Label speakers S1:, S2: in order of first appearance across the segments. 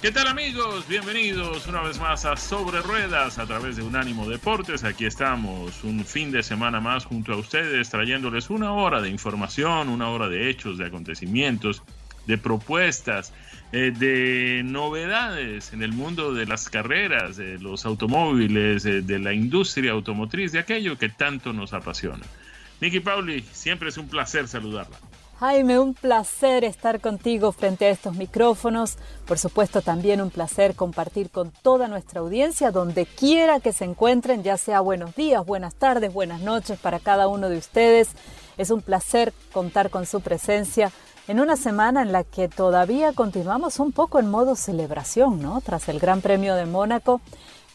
S1: ¿Qué tal amigos? Bienvenidos una vez más a Sobre Ruedas a través de Unánimo Deportes. Aquí estamos un fin de semana más junto a ustedes trayéndoles una hora de información, una hora de hechos, de acontecimientos, de propuestas, eh, de novedades en el mundo de las carreras, de los automóviles, eh, de la industria automotriz, de aquello que tanto nos apasiona. Nicky Pauli, siempre es un placer saludarla.
S2: Jaime, un placer estar contigo frente a estos micrófonos. Por supuesto, también un placer compartir con toda nuestra audiencia, donde quiera que se encuentren, ya sea buenos días, buenas tardes, buenas noches para cada uno de ustedes. Es un placer contar con su presencia en una semana en la que todavía continuamos un poco en modo celebración, ¿no? Tras el Gran Premio de Mónaco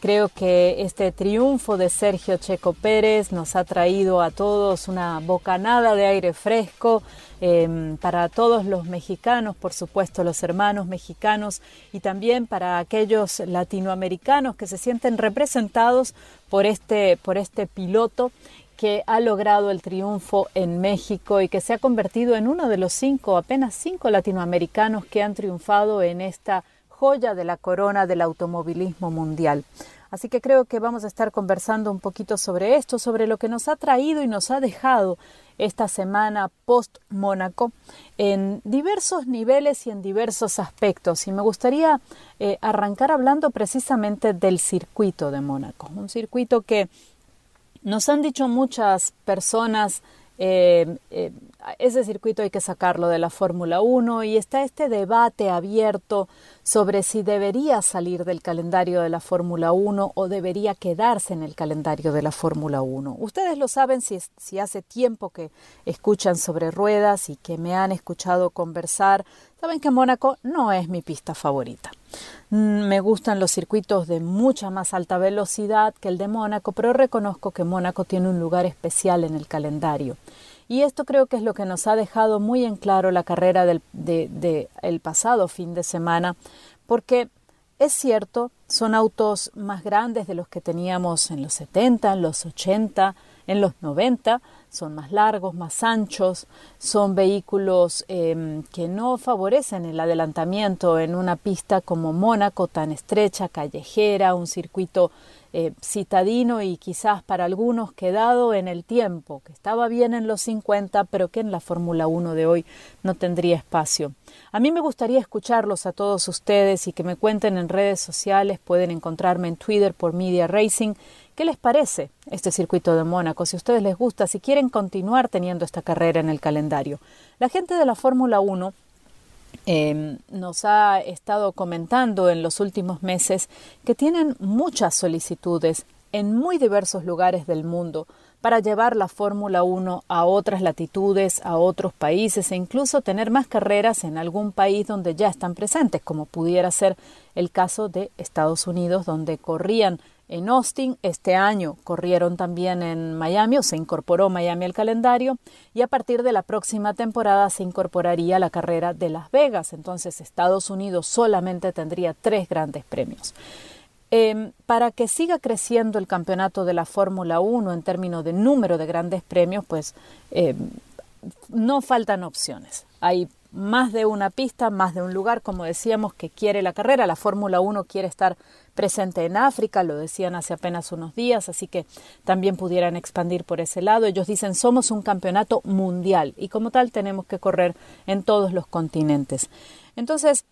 S2: Creo que este triunfo de Sergio Checo Pérez nos ha traído a todos una bocanada de aire fresco em, para todos los mexicanos, por supuesto los hermanos mexicanos y también para aquellos latinoamericanos que se sienten representados por este, por este piloto que ha logrado el triunfo en México y que se ha convertido en uno de los cinco, apenas cinco latinoamericanos que han triunfado en esta joya de la corona del automovilismo mundial. Así que creo que vamos a estar conversando un poquito sobre esto, sobre lo que nos ha traído y nos ha dejado esta semana post Mónaco en diversos niveles y en diversos aspectos. Y me gustaría eh, arrancar hablando precisamente del circuito de Mónaco, un circuito que nos han dicho muchas personas eh, eh, ese circuito hay que sacarlo de la Fórmula 1 y está este debate abierto sobre si debería salir del calendario de la Fórmula 1 o debería quedarse en el calendario de la Fórmula 1. Ustedes lo saben si, si hace tiempo que escuchan sobre ruedas y que me han escuchado conversar, saben que Mónaco no es mi pista favorita. Mm, me gustan los circuitos de mucha más alta velocidad que el de Mónaco, pero reconozco que Mónaco tiene un lugar especial en el calendario. Y esto creo que es lo que nos ha dejado muy en claro la carrera del de, el pasado fin de semana, porque es cierto, son autos más grandes de los que teníamos en los 70, en los 80, en los 90, son más largos, más anchos, son vehículos em, que no favorecen el adelantamiento en una pista como Mónaco, tan estrecha, callejera, un circuito eh, citadino y quizás para algunos quedado en el tiempo, que estaba bien en los 50, pero que en la Fórmula 1 de hoy no tendría espacio. A mí me gustaría escucharlos a todos ustedes y que me cuenten en redes sociales, pueden encontrarme en Twitter por Media Racing, ¿Qué les parece este circuito de Mónaco? Si a ustedes les gusta, si quieren continuar teniendo esta carrera en el calendario. La gente de la Fórmula 1 Em, nos ha estado comentando en los últimos meses que tienen muchas solicitudes en muy diversos lugares del mundo para llevar la Fórmula 1 a otras latitudes, a otros países e incluso tener más carreras en algún país donde ya están presentes, como pudiera ser el caso de Estados Unidos, donde corrían en Austin. Este año corrieron también en Miami o se incorporó Miami al calendario y a partir de la próxima temporada se incorporaría la carrera de Las Vegas. Entonces Estados Unidos solamente tendría tres grandes premios. Em, para que siga creciendo el campeonato de la Fórmula 1 en términos de número de grandes premios, pues em, no faltan opciones. Hay más de una pista, más de un lugar, como decíamos, que quiere la carrera. La Fórmula 1 quiere estar presente en África, lo decían hace apenas unos días, así que también pudieran expandir por ese lado. Ellos dicen somos un campeonato mundial y como tal tenemos que correr en todos los continentes. Entonces,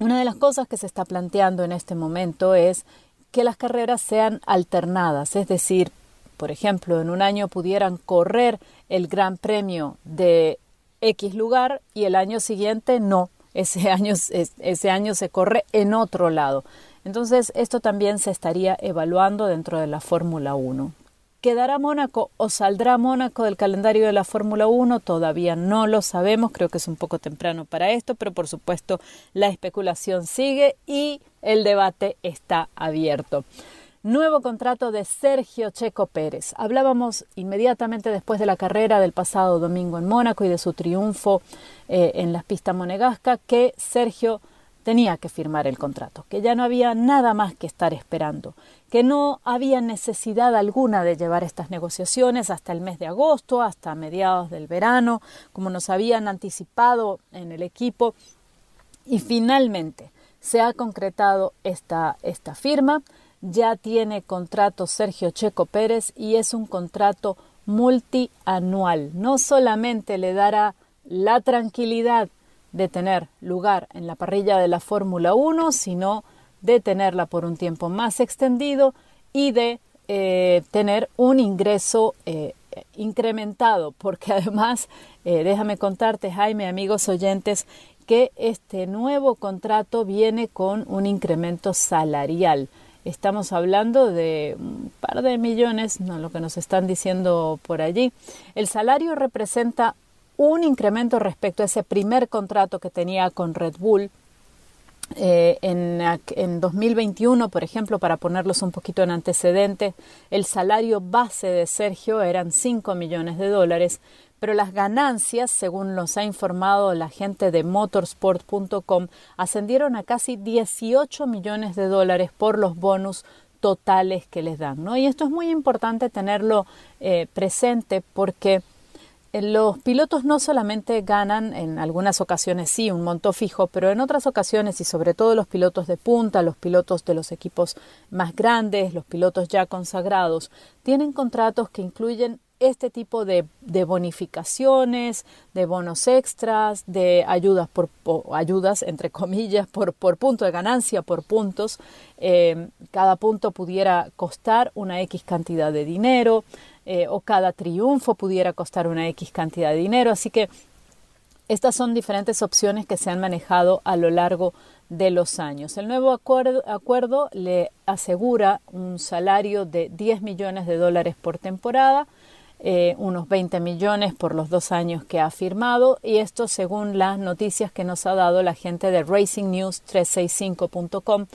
S2: Una de las cosas que se está planteando en este momento es que las carreras sean alternadas, es decir, por ejemplo, en un año pudieran correr el Gran Premio de X lugar y el año siguiente no, ese año, ese año se corre en otro lado. Entonces, esto también se estaría evaluando dentro de la Fórmula 1. ¿Quedará Mónaco o saldrá Mónaco del calendario de la Fórmula 1? Todavía no lo sabemos, creo que es un poco temprano para esto, pero por supuesto la especulación sigue y el debate está abierto. Nuevo contrato de Sergio Checo Pérez. Hablábamos inmediatamente después de la carrera del pasado domingo en Mónaco y de su triunfo eh, en la pista monegasca que Sergio tenía que firmar el contrato, que ya no había nada más que estar esperando, que no había necesidad alguna de llevar estas negociaciones hasta el mes de agosto, hasta mediados del verano, como nos habían anticipado en el equipo. Y finalmente se ha concretado esta, esta firma, ya tiene contrato Sergio Checo Pérez y es un contrato multianual. No solamente le dará la tranquilidad de tener lugar en la parrilla de la Fórmula 1, sino de tenerla por un tiempo más extendido y de eh, tener un ingreso eh, incrementado, porque además, eh, déjame contarte, Jaime, amigos oyentes, que este nuevo contrato viene con un incremento salarial. Estamos hablando de un par de millones, no lo que nos están diciendo por allí. El salario representa un incremento respecto a ese primer contrato que tenía con Red Bull. Eh, en, en 2021, por ejemplo, para ponerlos un poquito en antecedentes, el salario base de Sergio eran 5 millones de dólares, pero las ganancias, según nos ha informado la gente de motorsport.com, ascendieron a casi 18 millones de dólares por los bonus totales que les dan. ¿no? Y esto es muy importante tenerlo eh, presente porque los pilotos no solamente ganan, en algunas ocasiones sí, un monto fijo, pero en otras ocasiones, y sobre todo los pilotos de punta, los pilotos de los equipos más grandes, los pilotos ya consagrados, tienen contratos que incluyen este tipo de, bonificaciones, de bonos extras, de ayudas por, ayudas entre comillas por, por, punto de ganancia, por puntos. Eh, cada punto pudiera costar una X cantidad de dinero. Eh, o cada triunfo pudiera costar una X cantidad de dinero. Así que estas son diferentes opciones que se han manejado a lo largo de los años. El nuevo acuerdo, le asegura un salario de 10 millones de dólares por temporada, eh, unos 20 millones por los dos años que ha firmado y esto según las noticias que nos ha dado la gente de racingnews365.com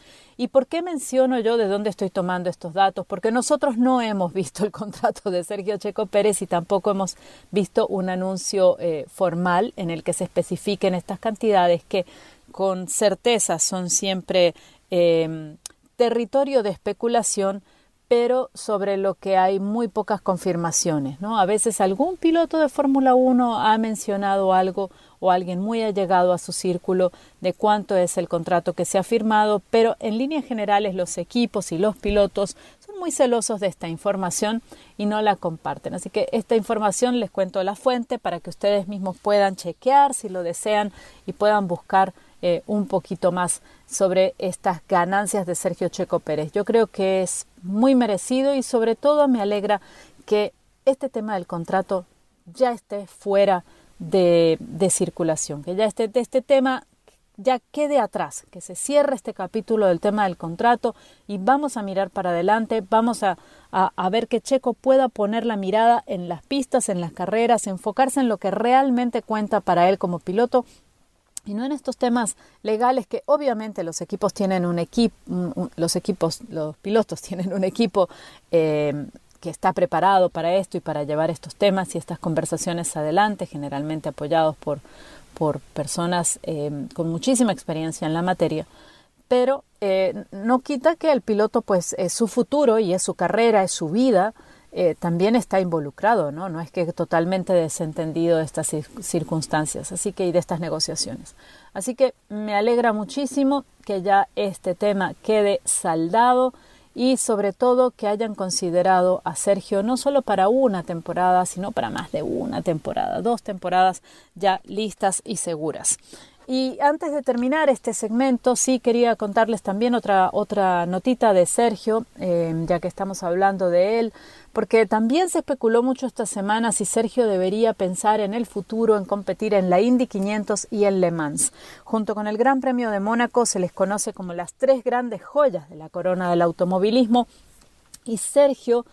S2: ¿Y por qué menciono yo de dónde estoy tomando estos datos? Porque nosotros no hemos visto el contrato de Sergio Checo Pérez y tampoco hemos visto un anuncio eh, formal en el que se especifiquen estas cantidades que con certeza son siempre em, territorio de especulación pero sobre lo que hay muy pocas confirmaciones. ¿no? A veces algún piloto de Fórmula 1 ha mencionado algo o alguien muy allegado a su círculo de cuánto es el contrato que se ha firmado, pero en líneas generales los equipos y los pilotos son muy celosos de esta información y no la comparten. Así que esta información les cuento la fuente para que ustedes mismos puedan chequear si lo desean y puedan buscar eh, un poquito más sobre estas ganancias de Sergio Checo Pérez. Yo creo que es muy merecido y sobre todo me alegra que este tema del contrato ya esté fuera de, circulación, que ya este, este tema ya quede atrás, que se cierre este capítulo del tema del contrato y vamos a mirar para adelante, vamos a, a, ver que Checo pueda poner la mirada en las pistas, en las carreras, enfocarse en lo que realmente cuenta para él como piloto y no en estos temas legales que obviamente los equipos tienen un equipo, los equipos, los pilotos tienen un equipo eh, que está preparado para esto y para llevar estos temas y estas conversaciones adelante, generalmente apoyados por, por personas eh, con muchísima experiencia en la materia, pero eh, no quita que el piloto pues es su futuro y es su carrera, es su vida, eh, también está involucrado, ¿no? No es que totalmente desentendido de estas circunstancias, así que y de estas negociaciones. Así que me alegra muchísimo que ya este tema quede saldado y sobre todo que hayan considerado a Sergio no solo para una temporada, sino para más de una temporada, dos temporadas ya listas y seguras. y antes de terminar este segmento, sí quería contarles también otra, otra notita de Sergio, eh, ya que estamos hablando de él, porque también se especuló mucho esta semana si Sergio debería pensar en el futuro en competir en la Indy 500 y en Le Mans. Junto con el Gran Premio de Mónaco se les conoce como las tres grandes joyas de la corona del automovilismo y Sergio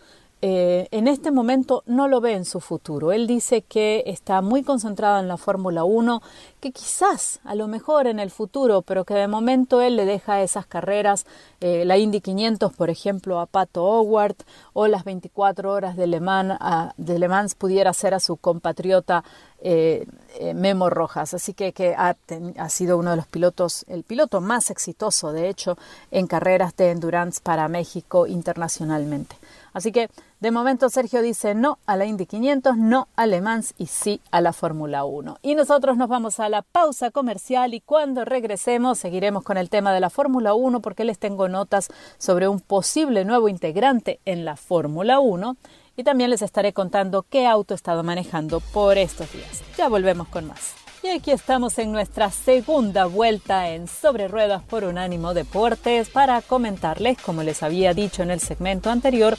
S2: eh, en este momento no lo ve en su futuro. Él dice que está muy concentrado en la Fórmula 1, que quizás a lo mejor en el futuro, pero que de momento él le deja esas carreras, eh, la Indy 500 por ejemplo a Pato Howard o las 24 horas de Le Mans, de Le Mans pudiera ser a su compatriota eh, Memo Rojas. Así que, que ha, ha, sido uno de los pilotos, el piloto más exitoso de hecho en carreras de endurance para México internacionalmente. Así que de momento Sergio dice no a la Indy 500, no a Le Mans y sí a la Fórmula 1. Y nosotros nos vamos a la pausa comercial y cuando regresemos seguiremos con el tema de la Fórmula 1 porque les tengo notas sobre un posible nuevo integrante en la Fórmula 1 y también les estaré contando qué auto he estado manejando por estos días. Ya volvemos con más. Y aquí estamos en nuestra segunda vuelta en Sobre Ruedas por Unánimo Deportes para comentarles, como les había dicho en el segmento anterior,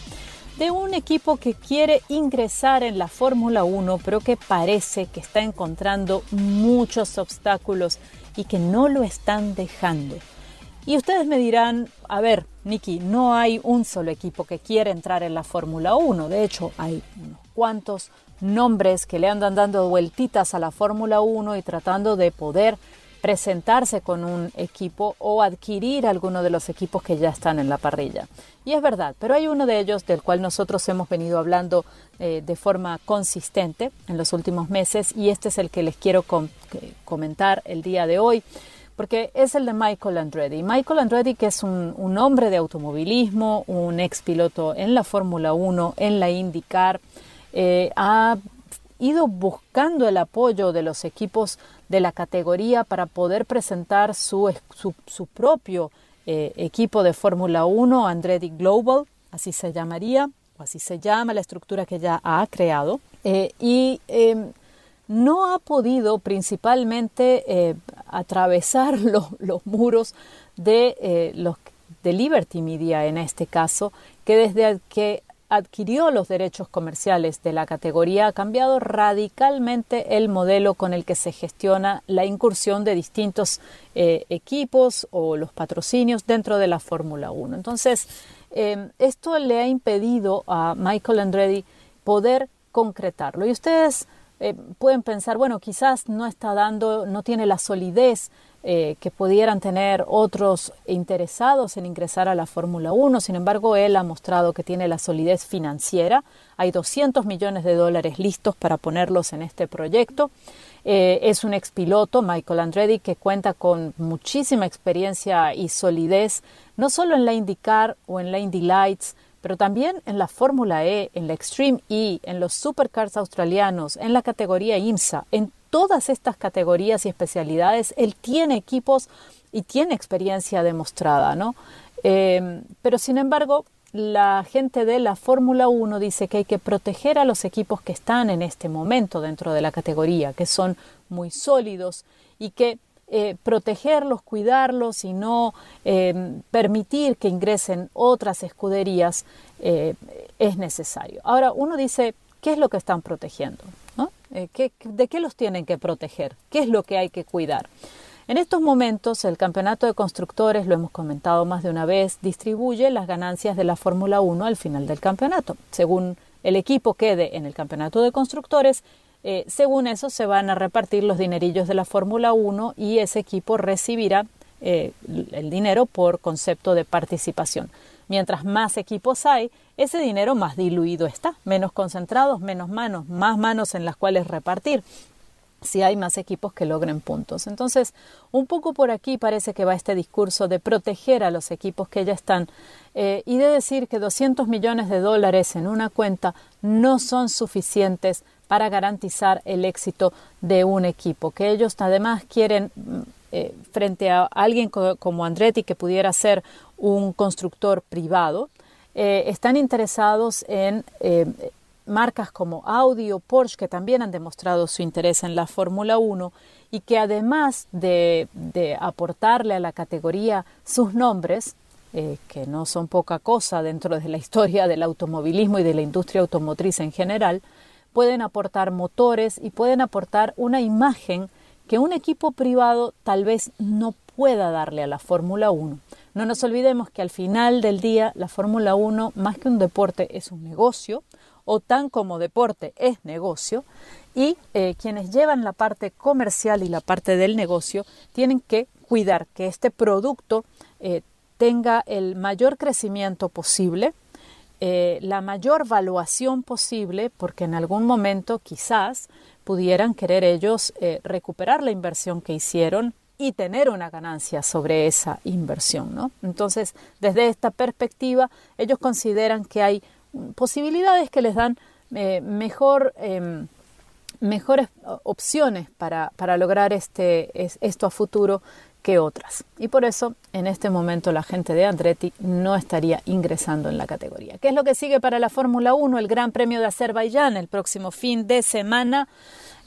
S2: de un equipo que quiere ingresar en la Fórmula 1, pero que parece que está encontrando muchos obstáculos y que no lo están dejando. Y ustedes me dirán, a ver, Nicky, no hay un solo equipo que quiere entrar en la Fórmula 1. De hecho, hay unos cuantos nombres que le andan dando vueltitas a la Fórmula 1 y tratando de poder presentarse con un equipo o adquirir alguno de los equipos que ya están en la parrilla. Y es verdad, pero hay uno de ellos del cual nosotros hemos venido hablando eh, de forma consistente en los últimos meses y este es el que les quiero comentar el día de hoy porque es el de Michael Andretti. Michael Andretti, que es un, hombre de automovilismo, un ex piloto en la Fórmula 1, en la IndyCar, eh, ha ido buscando el apoyo de los equipos de la categoría para poder presentar su, su, propio eh, equipo de Fórmula 1, Andretti Global, así se llamaría, o así se llama la estructura que ya ha creado. Eh, y em, no ha podido principalmente atravesar los, los muros de los de Liberty Media en este caso, que desde que adquirió los derechos comerciales de la categoría ha cambiado radicalmente el modelo con el que se gestiona la incursión de distintos eh, equipos o los patrocinios dentro de la Fórmula 1. Entonces, em, esto le ha impedido a Michael Andretti poder concretarlo. Y ustedes eh, pueden pensar, bueno, quizás no está dando, no tiene la solidez eh, que pudieran tener otros interesados en ingresar a la Fórmula 1. Sin embargo, él ha mostrado que tiene la solidez financiera. Hay 200 millones de dólares listos para ponerlos en este proyecto. Eh, es un expiloto, Michael Andretti, que cuenta con muchísima experiencia y solidez, no solo en la IndyCar o en la Indy Lights, pero también en la Fórmula E, en la Extreme E, en los Supercars australianos, en la categoría IMSA, en todas estas categorías y especialidades, él tiene equipos y tiene experiencia demostrada, ¿no? Eh, pero sin embargo, la gente de la Fórmula 1 dice que hay que proteger a los equipos que están en este momento dentro de la categoría, que son muy sólidos y que eh, protegerlos, cuidarlos y no eh, permitir que ingresen otras escuderías es necesario. Ahora, uno dice, ¿qué es lo que están protegiendo? Eh, ¿De qué los tienen que proteger? ¿Qué es lo que hay que cuidar? En estos momentos, el campeonato de constructores, lo hemos comentado más de una vez, distribuye las ganancias de la Fórmula 1 al final del campeonato. Según el equipo quede en el campeonato de constructores, eh, según eso se van a repartir los dinerillos de la Fórmula 1 y ese equipo recibirá eh, el dinero por concepto de participación. Mientras más equipos hay, ese dinero más diluido está, menos concentrados, menos manos, más manos en las cuales repartir si hay más equipos que logren puntos. Entonces, un poco por aquí parece que va este discurso de proteger a los equipos que ya están eh, y de decir que 200 millones de dólares en una cuenta no son suficientes para garantizar el éxito de un equipo, que ellos además quieren mm, eh, frente a alguien como Andretti que pudiera ser un constructor privado, eh, están interesados en eh, marcas como Audi o Porsche que también han demostrado su interés en la Fórmula 1 y que además de, aportarle a la categoría sus nombres, eh, que no son poca cosa dentro de la historia del automovilismo y de la industria automotriz en general, pueden aportar motores y pueden aportar una imagen que un equipo privado tal vez no pueda darle a la Fórmula 1. No nos olvidemos que al final del día la Fórmula 1, más que un deporte, es un negocio, o tan como deporte es negocio, y eh, quienes llevan la parte comercial y la parte del negocio tienen que cuidar que este producto eh, tenga el mayor crecimiento posible, eh, la mayor valuación posible, porque en algún momento quizás pudieran querer ellos recuperar la inversión que hicieron y tener una ganancia sobre esa inversión. ¿no? Entonces, desde esta perspectiva, ellos consideran que hay posibilidades que les dan mejor em, mejores opciones para, para lograr este, esto a futuro que otras. Y por eso, en este momento, la gente de Andretti no estaría ingresando en la categoría. ¿Qué es lo que sigue para la Fórmula 1? El Gran Premio de Azerbaiyán el próximo fin de semana,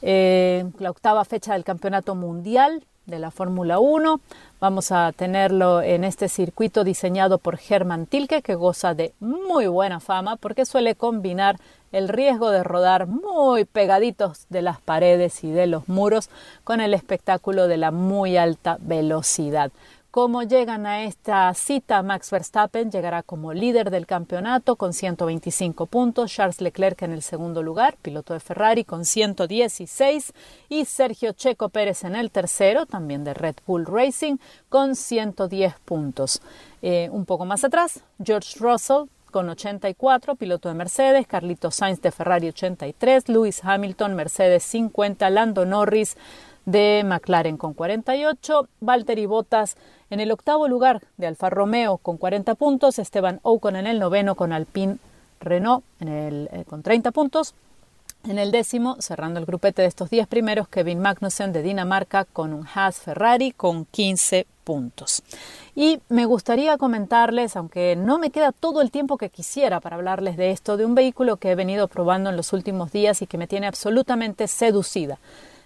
S2: eh, la octava fecha del Campeonato Mundial de la Fórmula 1. Vamos a tenerlo en este circuito diseñado por Hermann Tilke, que goza de muy buena fama porque suele combinar el riesgo de rodar muy pegaditos de las paredes y de los muros con el espectáculo de la muy alta velocidad. Como llegan a esta cita, Max Verstappen llegará como líder del campeonato con 125 puntos, Charles Leclerc en el segundo lugar, piloto de Ferrari con 116 y Sergio Checo Pérez en el tercero, también de Red Bull Racing, con 110 puntos. Eh, un poco más atrás, George Russell con 84, piloto de Mercedes, Carlito Sainz de Ferrari 83, Lewis Hamilton, Mercedes 50, Lando Norris de McLaren con 48, Valtteri Bottas en el octavo lugar de Alfa Romeo con 40 puntos, Esteban Ocon en el noveno con Alpine Renault en el, eh, con 30 puntos, en el décimo, cerrando el grupete de estos 10 primeros, Kevin Magnussen de Dinamarca con un Haas Ferrari con 15 puntos. Y me gustaría comentarles, aunque no me queda todo el tiempo que quisiera para hablarles de esto, de un vehículo que he venido probando en los últimos días y que me tiene absolutamente seducida.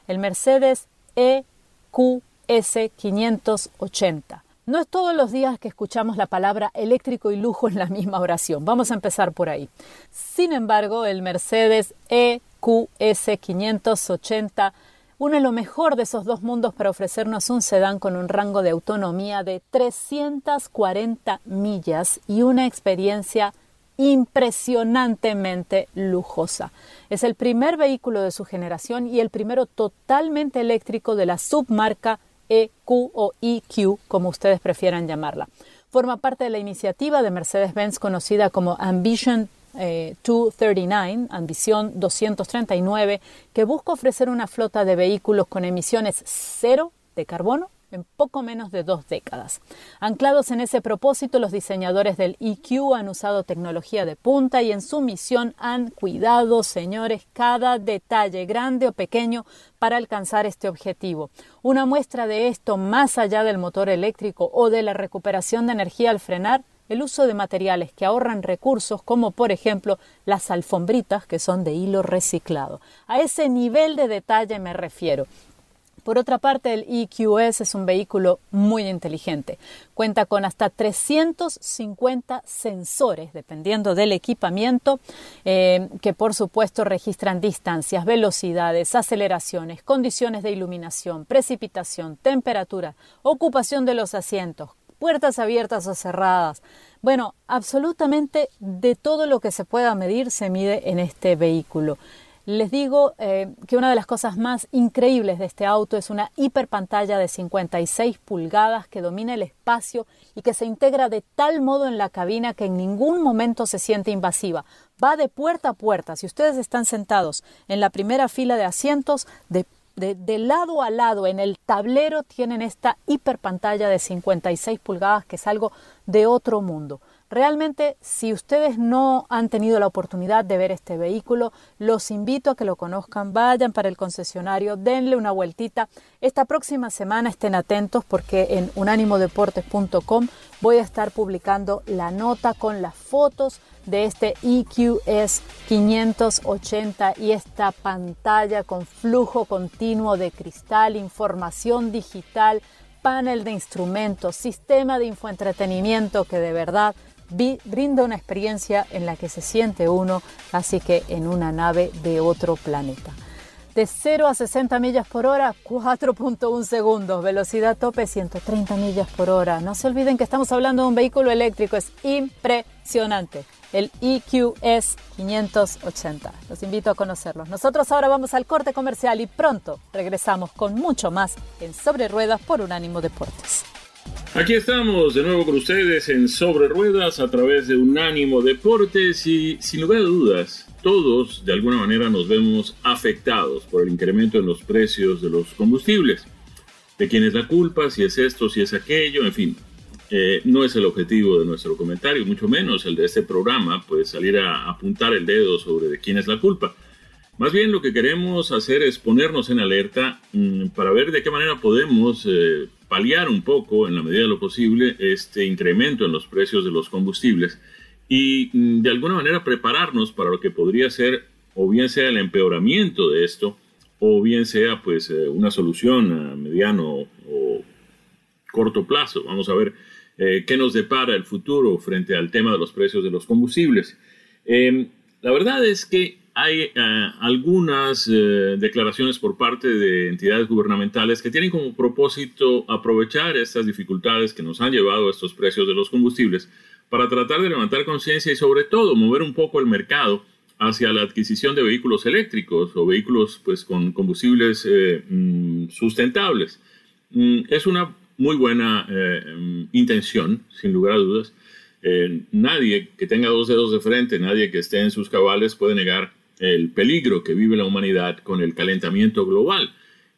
S2: El Mercedes EQS 580. No es todos los días que escuchamos la palabra eléctrico y lujo en la misma oración. Vamos a empezar por ahí. Sin embargo, el Mercedes EQS 580 une lo mejor de esos dos mundos para ofrecernos un sedán con un rango de autonomía de 340 millas y una experiencia impresionantemente lujosa. Es el primer vehículo de su generación y el primero totalmente eléctrico de la submarca EQ o EQ, como ustedes prefieran llamarla. Forma parte de la iniciativa de Mercedes-Benz conocida como Ambition 239, eh, Ambición 239, que busca ofrecer una flota de vehículos con emisiones cero de carbono en poco menos de dos décadas. Anclados en ese propósito, los diseñadores del EQ han usado tecnología de punta y en su misión han cuidado, señores, cada detalle, grande o pequeño, para alcanzar este objetivo. Una muestra de esto, más allá del motor eléctrico o de la recuperación de energía al frenar, el uso de materiales que ahorran recursos, como por ejemplo las alfombritas que son de hilo reciclado. A ese nivel de detalle me refiero. Por otra parte, el EQS es un vehículo muy inteligente. Cuenta con hasta 350 sensores, dependiendo del equipamiento, eh, que por supuesto registran distancias, velocidades, aceleraciones, condiciones de iluminación, precipitación, temperatura, ocupación de los asientos, puertas abiertas o cerradas. Bueno, absolutamente de todo lo que se pueda medir se mide en este vehículo. Les digo eh, que una de las cosas más increíbles de este auto es una hiperpantalla de 56 pulgadas que domina el espacio y que se integra de tal modo en la cabina que en ningún momento se siente invasiva. Va de puerta a puerta. Si ustedes están sentados en la primera fila de asientos, de, de lado a lado en el tablero tienen esta hiperpantalla de 56 pulgadas que es algo de otro mundo. Realmente, si ustedes no han tenido la oportunidad de ver este vehículo, los invito a que lo conozcan, vayan para el concesionario, denle una vueltita. Esta próxima semana estén atentos porque en unánimodeportes.com voy a estar publicando la nota con las fotos de este EQS 580 y esta pantalla con flujo continuo de cristal, información digital, panel de instrumentos, sistema de infoentretenimiento que de verdad brinda una experiencia en la que se siente uno casi que en una nave de otro planeta. De 0 a 60 millas por hora, 4.1 segundos. Velocidad tope, 130 millas por hora. No se olviden que estamos hablando de un vehículo eléctrico. Es impresionante. El EQS 580. Los invito a conocerlos. Nosotros ahora vamos al corte comercial y pronto regresamos con mucho más en Sobre Ruedas por Unánimo Deportes.
S1: Aquí estamos de nuevo con ustedes en Sobre Ruedas a través de Unánimo Deportes y sin lugar a dudas, todos de alguna manera nos vemos afectados por el incremento en los precios de los combustibles. ¿De quién es la culpa? Si es esto, si es aquello, en fin. Eh, no es el objetivo de nuestro comentario, mucho menos el de este programa, pues salir a apuntar el dedo sobre de quién es la culpa. Más bien lo que queremos hacer es ponernos en alerta mm, para ver de qué manera podemos eh, paliar un poco, en la medida de lo posible, este incremento en los precios de los combustibles y mm, de alguna manera prepararnos para lo que podría ser o bien sea el empeoramiento de esto o bien sea pues eh, una solución a mediano o corto plazo. Vamos a ver eh, qué nos depara el futuro frente al tema de los precios de los combustibles. Em, la verdad es que hay eh, algunas eh, declaraciones por parte de entidades gubernamentales que tienen como propósito aprovechar estas dificultades que nos han llevado a estos precios de los combustibles para tratar de levantar conciencia y sobre todo mover un poco el mercado hacia la adquisición de vehículos eléctricos o vehículos pues con combustibles eh, mm, sustentables. Mm, es una muy buena mm, intención, sin lugar a dudas. nadie que tenga dos dedos de frente, nadie que esté en sus cabales puede negar el peligro que vive la humanidad con el calentamiento global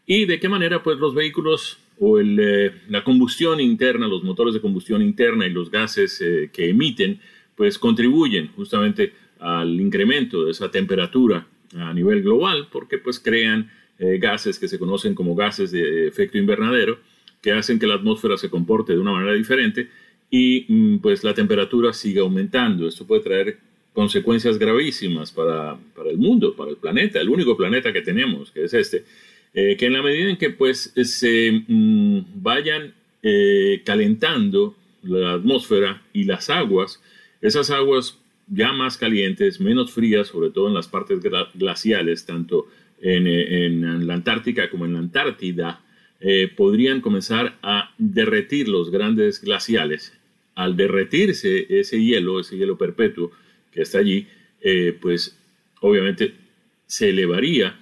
S1: y de qué manera pues los vehículos o eh, la combustión interna, los motores de combustión interna y los gases eh, que emiten pues contribuyen justamente al incremento de esa temperatura a nivel global porque pues crean eh, gases que se conocen como gases de efecto invernadero que hacen que la atmósfera se comporte de una manera diferente y mm, pues la temperatura sigue aumentando. Esto puede traer consecuencias gravísimas para, para, el mundo, para el planeta, el único planeta que tenemos, que es este, eh, que en la medida en que pues se mm, vayan eh, calentando la atmósfera y las aguas, esas aguas ya más calientes, menos frías, sobre todo en las partes glaciales, tanto en, en, la Antártica como en la Antártida, eh, podrían comenzar a derretir los grandes glaciales. Al derretirse ese hielo, ese hielo perpetuo, que está allí, eh, pues obviamente se elevaría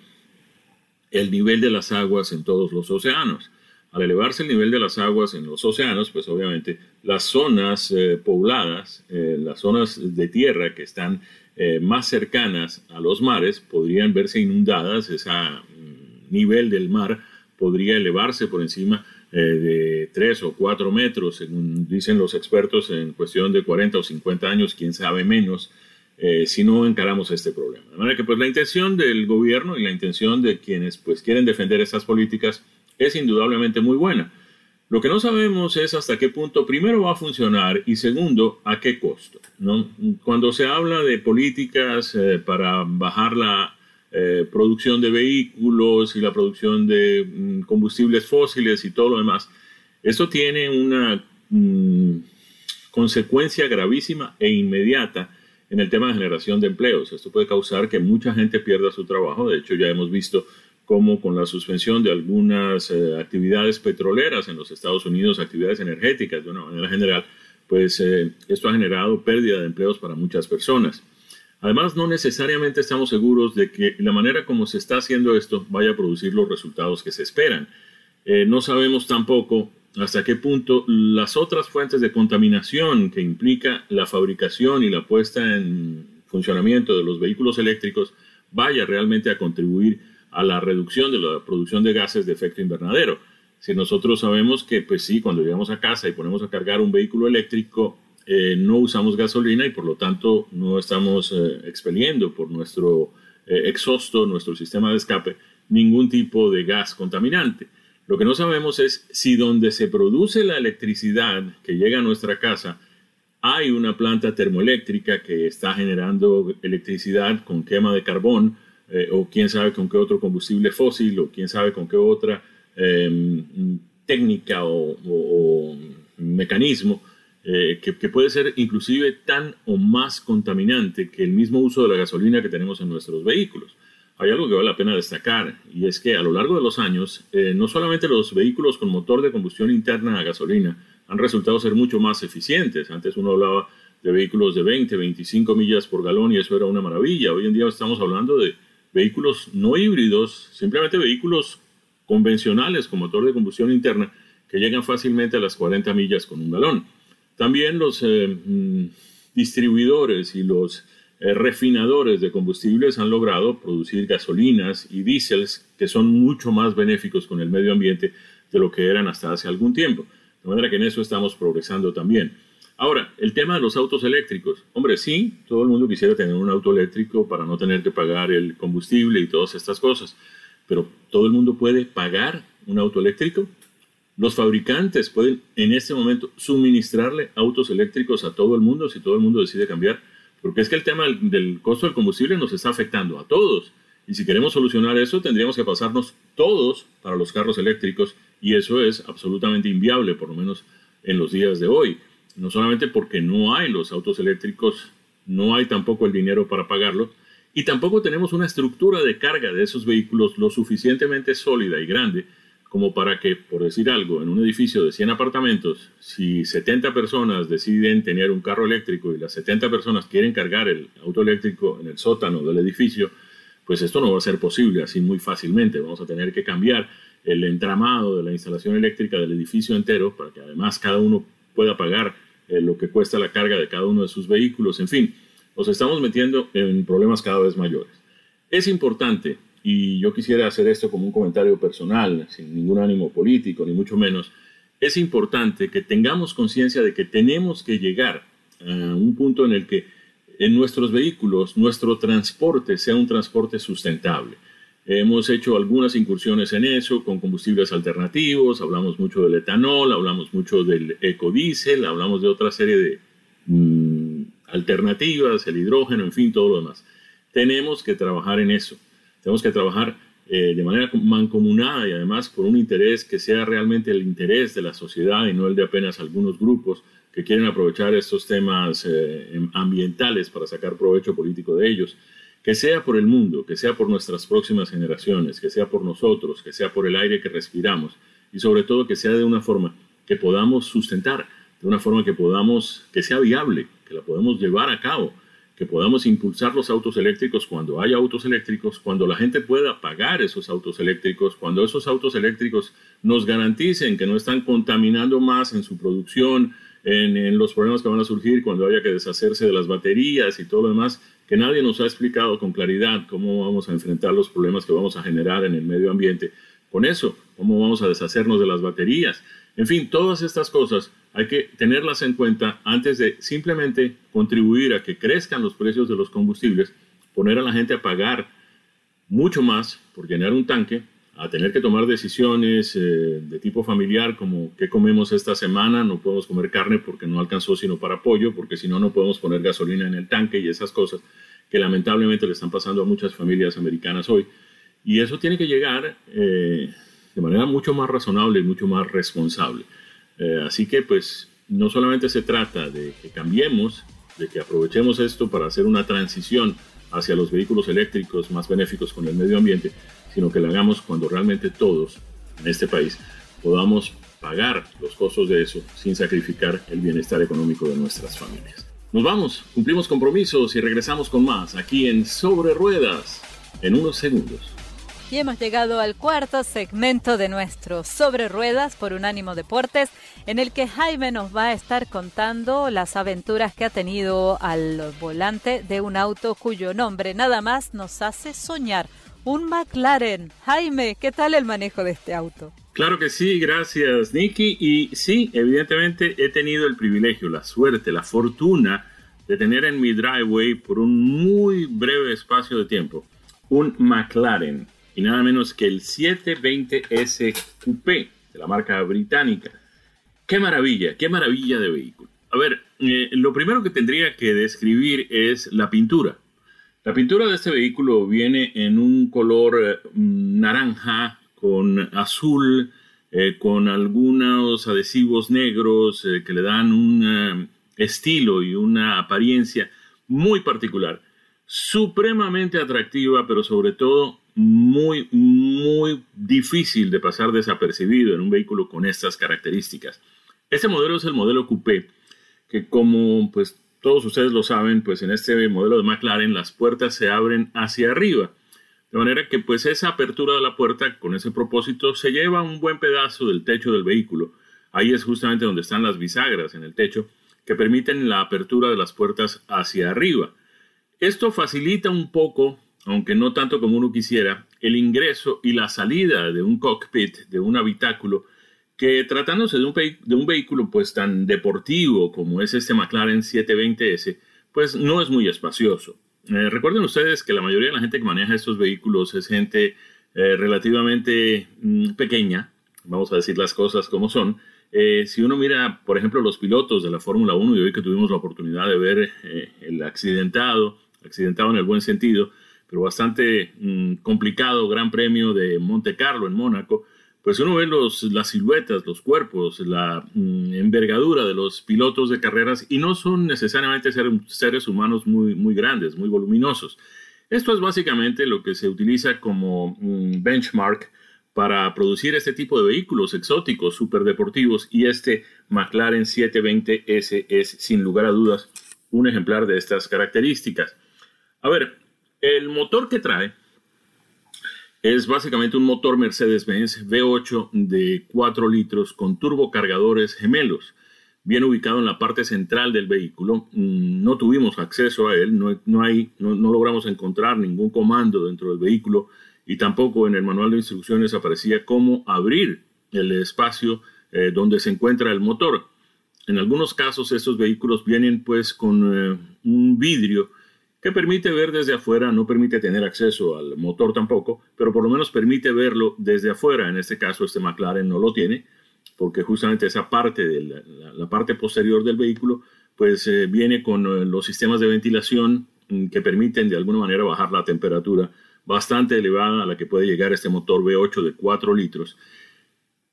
S1: el nivel de las aguas en todos los océanos. Al elevarse el nivel de las aguas en los océanos, pues obviamente las zonas eh, pobladas, eh, las zonas de tierra que están más cercanas a los mares, podrían verse inundadas, ese mm, nivel del mar podría elevarse por encima de 3 o 4 metros, según dicen los expertos, en cuestión de 40 o 50 años, quién sabe menos, eh, si no encaramos este problema. De manera que pues la intención del gobierno y la intención de quienes pues quieren defender estas políticas es indudablemente muy buena. Lo que no sabemos es hasta qué punto primero va a funcionar y segundo a qué costo. ¿no? Cuando se habla de políticas eh, para bajar la eh, producción de vehículos y la producción de mm, combustibles fósiles y todo lo demás, esto tiene una mm, consecuencia gravísima e inmediata en el tema de generación de empleos. Esto puede causar que mucha gente pierda su trabajo. De hecho, ya hemos visto cómo con la suspensión de algunas eh, actividades petroleras en los Estados Unidos, actividades energéticas de una manera general, pues eh, esto ha generado pérdida de empleos para muchas personas. Además, no necesariamente estamos seguros de que la manera como se está haciendo esto vaya a producir los resultados que se esperan. Eh, no sabemos tampoco hasta qué punto las otras fuentes de contaminación que implica la fabricación y la puesta en funcionamiento de los vehículos eléctricos vaya realmente a contribuir a la reducción de la producción de gases de efecto invernadero. Si nosotros sabemos que, pues sí, cuando llegamos a casa y ponemos a cargar un vehículo eléctrico, eh, no usamos gasolina y por lo tanto no estamos eh, expeliendo por nuestro eh, exhausto, nuestro sistema de escape, ningún tipo de gas contaminante. Lo que no sabemos es si donde se produce la electricidad que llega a nuestra casa hay una planta termoeléctrica que está generando electricidad con quema de carbón eh, o quién sabe con qué otro combustible fósil o quién sabe con qué otra em, técnica o, mecanismo eh, que, que, puede ser inclusive tan o más contaminante que el mismo uso de la gasolina que tenemos en nuestros vehículos. Hay algo que vale la pena destacar y es que a lo largo de los años eh, no solamente los vehículos con motor de combustión interna a gasolina han resultado ser mucho más eficientes. Antes uno hablaba de vehículos de 20, 25 millas por galón y eso era una maravilla. Hoy en día estamos hablando de vehículos no híbridos, simplemente vehículos convencionales con motor de combustión interna que llegan fácilmente a las 40 millas con un galón. También los eh, mm, distribuidores y los eh, refinadores de combustibles han logrado producir gasolinas y diésels que son mucho más benéficos con el medio ambiente de lo que eran hasta hace algún tiempo. De manera que en eso estamos progresando también. Ahora, el tema de los autos eléctricos. Hombre, sí, todo el mundo quisiera tener un auto eléctrico para no tener que pagar el combustible y todas estas cosas. Pero ¿todo el mundo puede pagar un auto eléctrico? Los fabricantes pueden en este momento suministrarle autos eléctricos a todo el mundo si todo el mundo decide cambiar porque es que el tema del, costo del combustible nos está afectando a todos. Y si queremos solucionar eso, tendríamos que pasarnos todos para los carros eléctricos y eso es absolutamente inviable, por lo menos en los días de hoy. No solamente porque no hay los autos eléctricos, no hay tampoco el dinero para pagarlos y tampoco tenemos una estructura de carga de esos vehículos lo suficientemente sólida y grande como para que, por decir algo, en un edificio de 100 apartamentos, si 70 personas deciden tener un carro eléctrico y las 70 personas quieren cargar el auto eléctrico en el sótano del edificio, pues esto no va a ser posible así muy fácilmente. Vamos a tener que cambiar el entramado de la instalación eléctrica del edificio entero para que además cada uno pueda pagar eh, lo que cuesta la carga de cada uno de sus vehículos. En fin, nos estamos metiendo en problemas cada vez mayores. Es importante y yo quisiera hacer esto como un comentario personal, sin ningún ánimo político, ni mucho menos, es importante que tengamos conciencia de que tenemos que llegar a un punto en el que en nuestros vehículos nuestro transporte sea un transporte sustentable. Hemos hecho algunas incursiones en eso con combustibles alternativos, hablamos mucho del etanol, hablamos mucho del ecodiesel, hablamos de otra serie de mm, alternativas, el hidrógeno, en fin, todo lo demás. Tenemos que trabajar en eso. Tenemos que trabajar eh, de manera mancomunada y además por un interés que sea realmente el interés de la sociedad y no el de apenas algunos grupos que quieren aprovechar estos temas eh, em, ambientales para sacar provecho político de ellos. Que sea por el mundo, que sea por nuestras próximas generaciones, que sea por nosotros, que sea por el aire que respiramos y sobre todo que sea de una forma que podamos sustentar, de una forma que podamos, que sea viable, que la podamos llevar a cabo que podamos impulsar los autos eléctricos cuando haya autos eléctricos, cuando la gente pueda pagar esos autos eléctricos, cuando esos autos eléctricos nos garanticen que no están contaminando más en su producción, en, los problemas que van a surgir cuando haya que deshacerse de las baterías y todo lo demás, que nadie nos ha explicado con claridad cómo vamos a enfrentar los problemas que vamos a generar en el medio ambiente. Con eso, cómo vamos a deshacernos de las baterías. En fin, todas estas cosas hay que tenerlas en cuenta antes de simplemente contribuir a que crezcan los precios de los combustibles, poner a la gente a pagar mucho más por llenar un tanque, a tener que tomar decisiones eh, de tipo familiar como qué comemos esta semana, no podemos comer carne porque no alcanzó sino para pollo, porque si no, no podemos poner gasolina en el tanque y esas cosas que lamentablemente le están pasando a muchas familias americanas hoy. Y eso tiene que llegar eh, de manera mucho más razonable y mucho más responsable. Eh, así que pues no solamente se trata de que cambiemos, de que aprovechemos esto para hacer una transición hacia los vehículos eléctricos más benéficos con el medio ambiente, sino que lo hagamos cuando realmente todos en este país podamos pagar los costos de eso sin sacrificar el bienestar económico de nuestras familias. Nos vamos, cumplimos compromisos y regresamos con más aquí en Sobre Ruedas en unos segundos.
S2: Y hemos llegado al cuarto segmento de nuestro Sobre Ruedas por Unánimo Deportes, en el que Jaime nos va a estar contando las aventuras que ha tenido al volante de un auto cuyo nombre nada más nos hace soñar. Un McLaren. Jaime, ¿qué tal el manejo de este auto?
S1: Claro que sí, gracias Nicky. Y sí, evidentemente he tenido el privilegio, la suerte, la fortuna de tener en mi driveway por un muy breve espacio de tiempo un McLaren y nada menos que el 720S Coupé de la marca británica. Qué maravilla, qué maravilla de vehículo. A ver, eh, lo primero que tendría que describir es la pintura. La pintura de este vehículo viene en un color eh, naranja con azul, eh, con algunos adhesivos negros que le dan un estilo y una apariencia muy particular, supremamente atractiva, pero sobre todo muy, muy difícil de pasar desapercibido en un vehículo con estas características. Este modelo es el modelo coupé, que como pues todos ustedes lo saben, pues en este modelo de McLaren las puertas se abren hacia arriba. De manera que pues esa apertura de la puerta con ese propósito se lleva un buen pedazo del techo del vehículo. Ahí es justamente donde están las bisagras en el techo que permiten la apertura de las puertas hacia arriba. Esto facilita un poco, aunque no tanto como uno quisiera, el ingreso y la salida de un cockpit, de un habitáculo, que tratándose de un, vehículo pues tan deportivo como es este McLaren 720S, pues no es muy espacioso. Eh, recuerden ustedes que la mayoría de la gente que maneja estos vehículos es gente eh, relativamente mm, pequeña, vamos a decir las cosas como son. Eh, si uno mira, por ejemplo, los pilotos de la Fórmula 1, y hoy que tuvimos la oportunidad de ver el accidentado, accidentado en el buen sentido, pero bastante mm, complicado Gran Premio de Monte Carlo en Mónaco, pues uno ve los, las siluetas, los cuerpos, la mm, envergadura de los pilotos de carreras y no son necesariamente seres humanos muy, muy grandes, muy voluminosos. Esto es básicamente lo que se utiliza como mm, benchmark para producir este tipo de vehículos exóticos, superdeportivos, y este McLaren 720S es sin lugar a dudas un ejemplar de estas características. A ver, el motor que trae es básicamente un motor Mercedes-Benz V8 de 4 litros con turbocargadores gemelos, bien ubicado en la parte central del vehículo. Mm, no tuvimos acceso a él, no, no, logramos encontrar ningún comando dentro del vehículo y tampoco en el manual de instrucciones aparecía cómo abrir el espacio eh, donde se encuentra el motor. En algunos casos estos vehículos vienen pues con eh, un vidrio que permite ver desde afuera, no permite tener acceso al motor tampoco, pero por lo menos permite verlo desde afuera. En este caso, este McLaren no lo tiene, porque justamente esa parte de la, parte posterior del vehículo, pues eh, viene con eh, los sistemas de ventilación mm, que permiten de alguna manera bajar la temperatura bastante elevada a la que puede llegar este motor V8 de 4 litros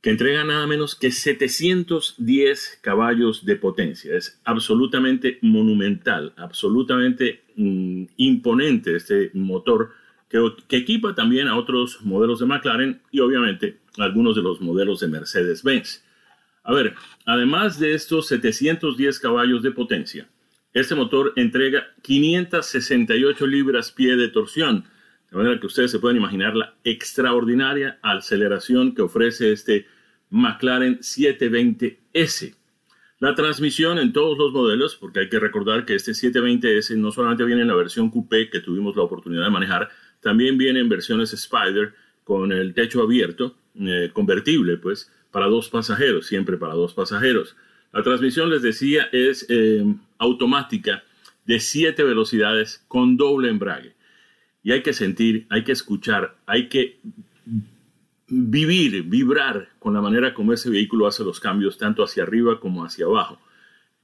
S1: que entrega nada menos que 710 caballos de potencia. Es absolutamente monumental, absolutamente mm, imponente este motor que, que, equipa también a otros modelos de McLaren y obviamente algunos de los modelos de Mercedes-Benz. A ver, además de estos 710 caballos de potencia, este motor entrega 568 libras-pie de torsión, de manera que ustedes se pueden imaginar la extraordinaria aceleración que ofrece este McLaren 720S. La transmisión en todos los modelos, porque hay que recordar que este 720S no solamente viene en la versión coupé que tuvimos la oportunidad de manejar, también viene en versiones Spider con el techo abierto, eh, convertible, pues, para dos pasajeros, siempre para dos pasajeros. La transmisión, les decía, es eh, automática de 7 velocidades con doble embrague y hay que sentir, hay que escuchar, hay que vivir, vibrar con la manera como ese vehículo hace los cambios tanto hacia arriba como hacia abajo.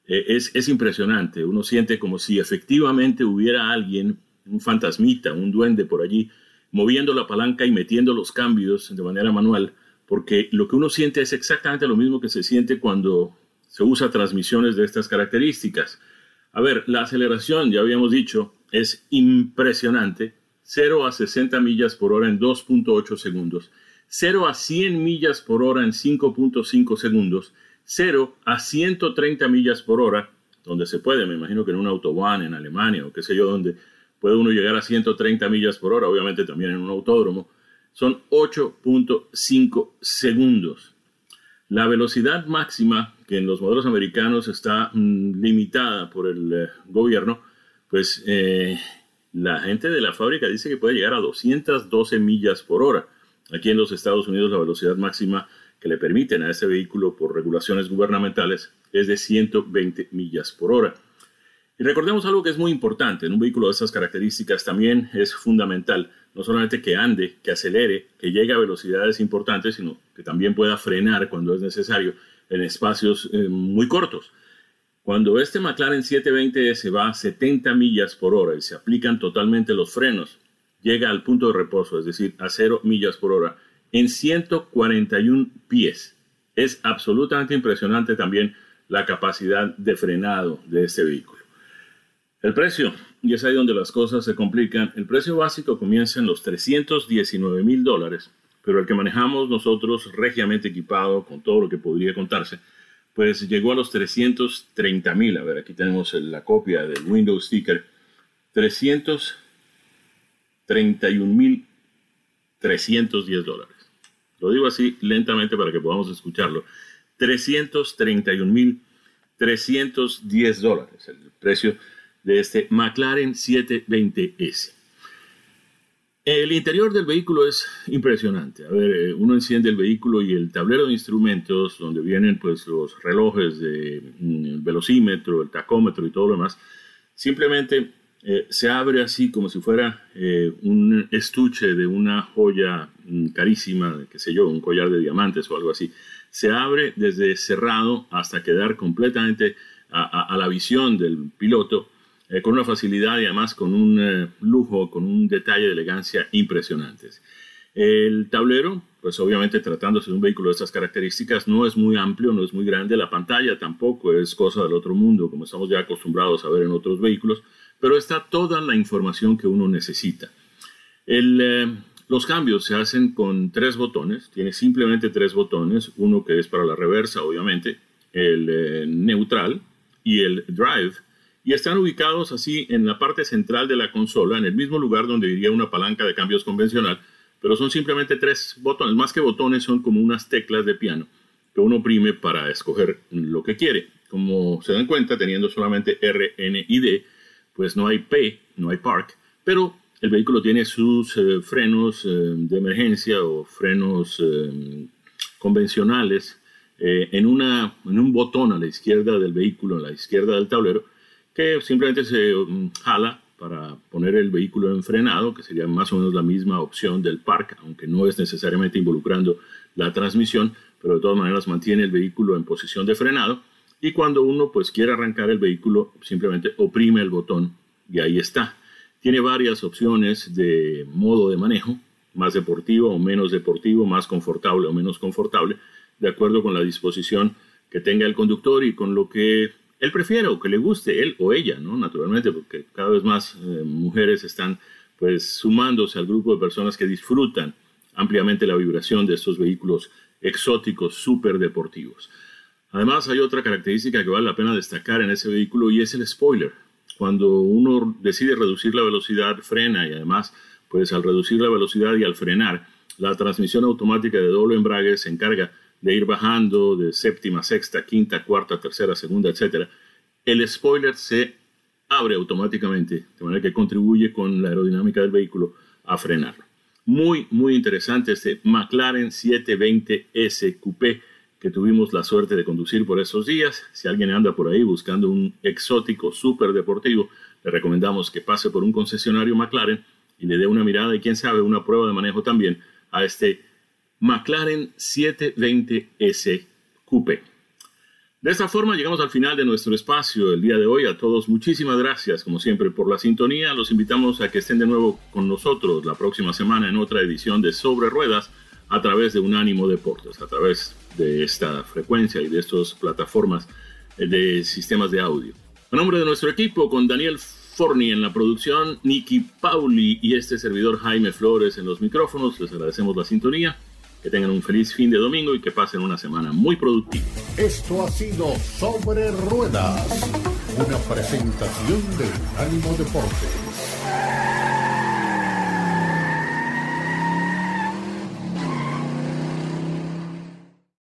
S1: Eh, es, es, impresionante, uno siente como si efectivamente hubiera alguien, un fantasmita, un duende por allí, moviendo la palanca y metiendo los cambios de manera manual, porque lo que uno siente es exactamente lo mismo que se siente cuando se usa transmisiones de estas características. A ver, la aceleración, ya habíamos dicho, es impresionante, 0 a 60 millas por hora en 2.8 segundos, 0 a 100 millas por hora en 5.5 segundos, 0 a 130 millas por hora, donde se puede, me imagino que en un autobahn en Alemania o qué sé yo, donde puede uno llegar a 130 millas por hora, obviamente también en un autódromo, son 8.5 segundos. La velocidad máxima, que en los modelos americanos está mm, limitada por el eh, gobierno, pues eh, la gente de la fábrica dice que puede llegar a 212 millas por hora. Aquí en los Estados Unidos la velocidad máxima que le permiten a ese vehículo por regulaciones gubernamentales es de 120 millas por hora. Y recordemos algo que es muy importante, en un vehículo de estas características también es fundamental, no solamente que ande, que acelere, que llegue a velocidades importantes, sino que también pueda frenar cuando es necesario en espacios eh, muy cortos. Cuando este McLaren 720S va a 70 millas por hora y se aplican totalmente los frenos, llega al punto de reposo, es decir, a 0 millas por hora, en 141 pies. Es absolutamente impresionante también la capacidad de frenado de este vehículo. El precio, y es ahí donde las cosas se complican, el precio básico comienza en los 319 mil dólares, pero el que manejamos nosotros regiamente equipado con todo lo que podría contarse, pues llegó a los 330 mil. A ver, aquí tenemos la copia del Windows Sticker. 330 31.310 dólares. Lo digo así lentamente para que podamos escucharlo. 331.310 dólares el precio de este McLaren 720S. El interior del vehículo es impresionante. A ver, eh, uno enciende el vehículo y el tablero de instrumentos, donde vienen pues los relojes, de, mm, velocímetro, el tacómetro y todo lo demás, simplemente eh, se abre así como si fuera eh, un estuche de una joya mm, carísima, qué sé yo, un collar de diamantes o algo así. Se abre desde cerrado hasta quedar completamente a la visión del piloto eh, con una facilidad y además con un lujo, con un detalle de elegancia impresionantes. El tablero, pues obviamente tratándose de un vehículo de estas características, no es muy amplio, no es muy grande. La pantalla tampoco es cosa del otro mundo, como estamos ya acostumbrados a ver en otros vehículos, pero está toda la información que uno necesita. Eh, los cambios se hacen con tres botones, tiene simplemente tres botones, uno que es para la reversa, obviamente, el neutral y el drive, y están ubicados así en la parte central de la consola, en el mismo lugar donde iría una palanca de cambios convencional, pero son simplemente tres botones, más que botones son como unas teclas de piano que uno oprime para escoger lo que quiere. Como se dan cuenta, teniendo solamente R, N y D, pues no hay P, no hay Park, pero el vehículo tiene sus eh, frenos eh, de emergencia o frenos eh, convencionales en, un botón a la izquierda del vehículo, a la izquierda del tablero, que simplemente se um, jala para poner el vehículo en frenado, que sería más o menos la misma opción del park, aunque no es necesariamente involucrando la transmisión, pero de todas maneras mantiene el vehículo en posición de frenado. Y cuando uno pues quiere arrancar el vehículo, simplemente oprime el botón y ahí está. Tiene varias opciones de modo de manejo, más deportivo o menos deportivo, más confortable o menos confortable, de acuerdo con la disposición que tenga el conductor y con lo que él prefiere o que le guste, él o ella, ¿no? Naturalmente, porque cada vez más eh, mujeres están pues sumándose al grupo de personas que disfrutan ampliamente la vibración de estos vehículos exóticos, súper deportivos. Además, hay otra característica que vale la pena destacar en ese vehículo y es el spoiler. Cuando uno decide reducir la velocidad, frena y además, pues al reducir la velocidad y al frenar, la transmisión automática de doble embrague se encarga de ir bajando de séptima, sexta, quinta, cuarta, tercera, segunda, etc., el spoiler se abre automáticamente, de manera que contribuye con la aerodinámica del vehículo a frenarlo. Muy, muy interesante este McLaren 720S Coupé que tuvimos la suerte de conducir por esos días. Si alguien anda por ahí buscando un exótico súper deportivo, le recomendamos que pase por un concesionario McLaren y le dé una mirada y quién sabe una prueba de manejo también a este McLaren 720S Coupe. De esta forma llegamos al final de nuestro espacio el día de hoy. A todos muchísimas gracias como siempre por la sintonía. Los invitamos a que estén de nuevo con nosotros la próxima semana en otra edición de Sobre Ruedas a través de Unánimo Deportes, a través de esta frecuencia y de estas plataformas de sistemas de audio. A nombre de nuestro equipo, con Daniel Forni en la producción, Nicky Pauli y este servidor Jaime Flores en los micrófonos, les agradecemos la sintonía que tengan un feliz fin de domingo y que pasen una semana muy productiva.
S3: Esto ha sido Sobre Ruedas, una presentación de Ánimo Deportes.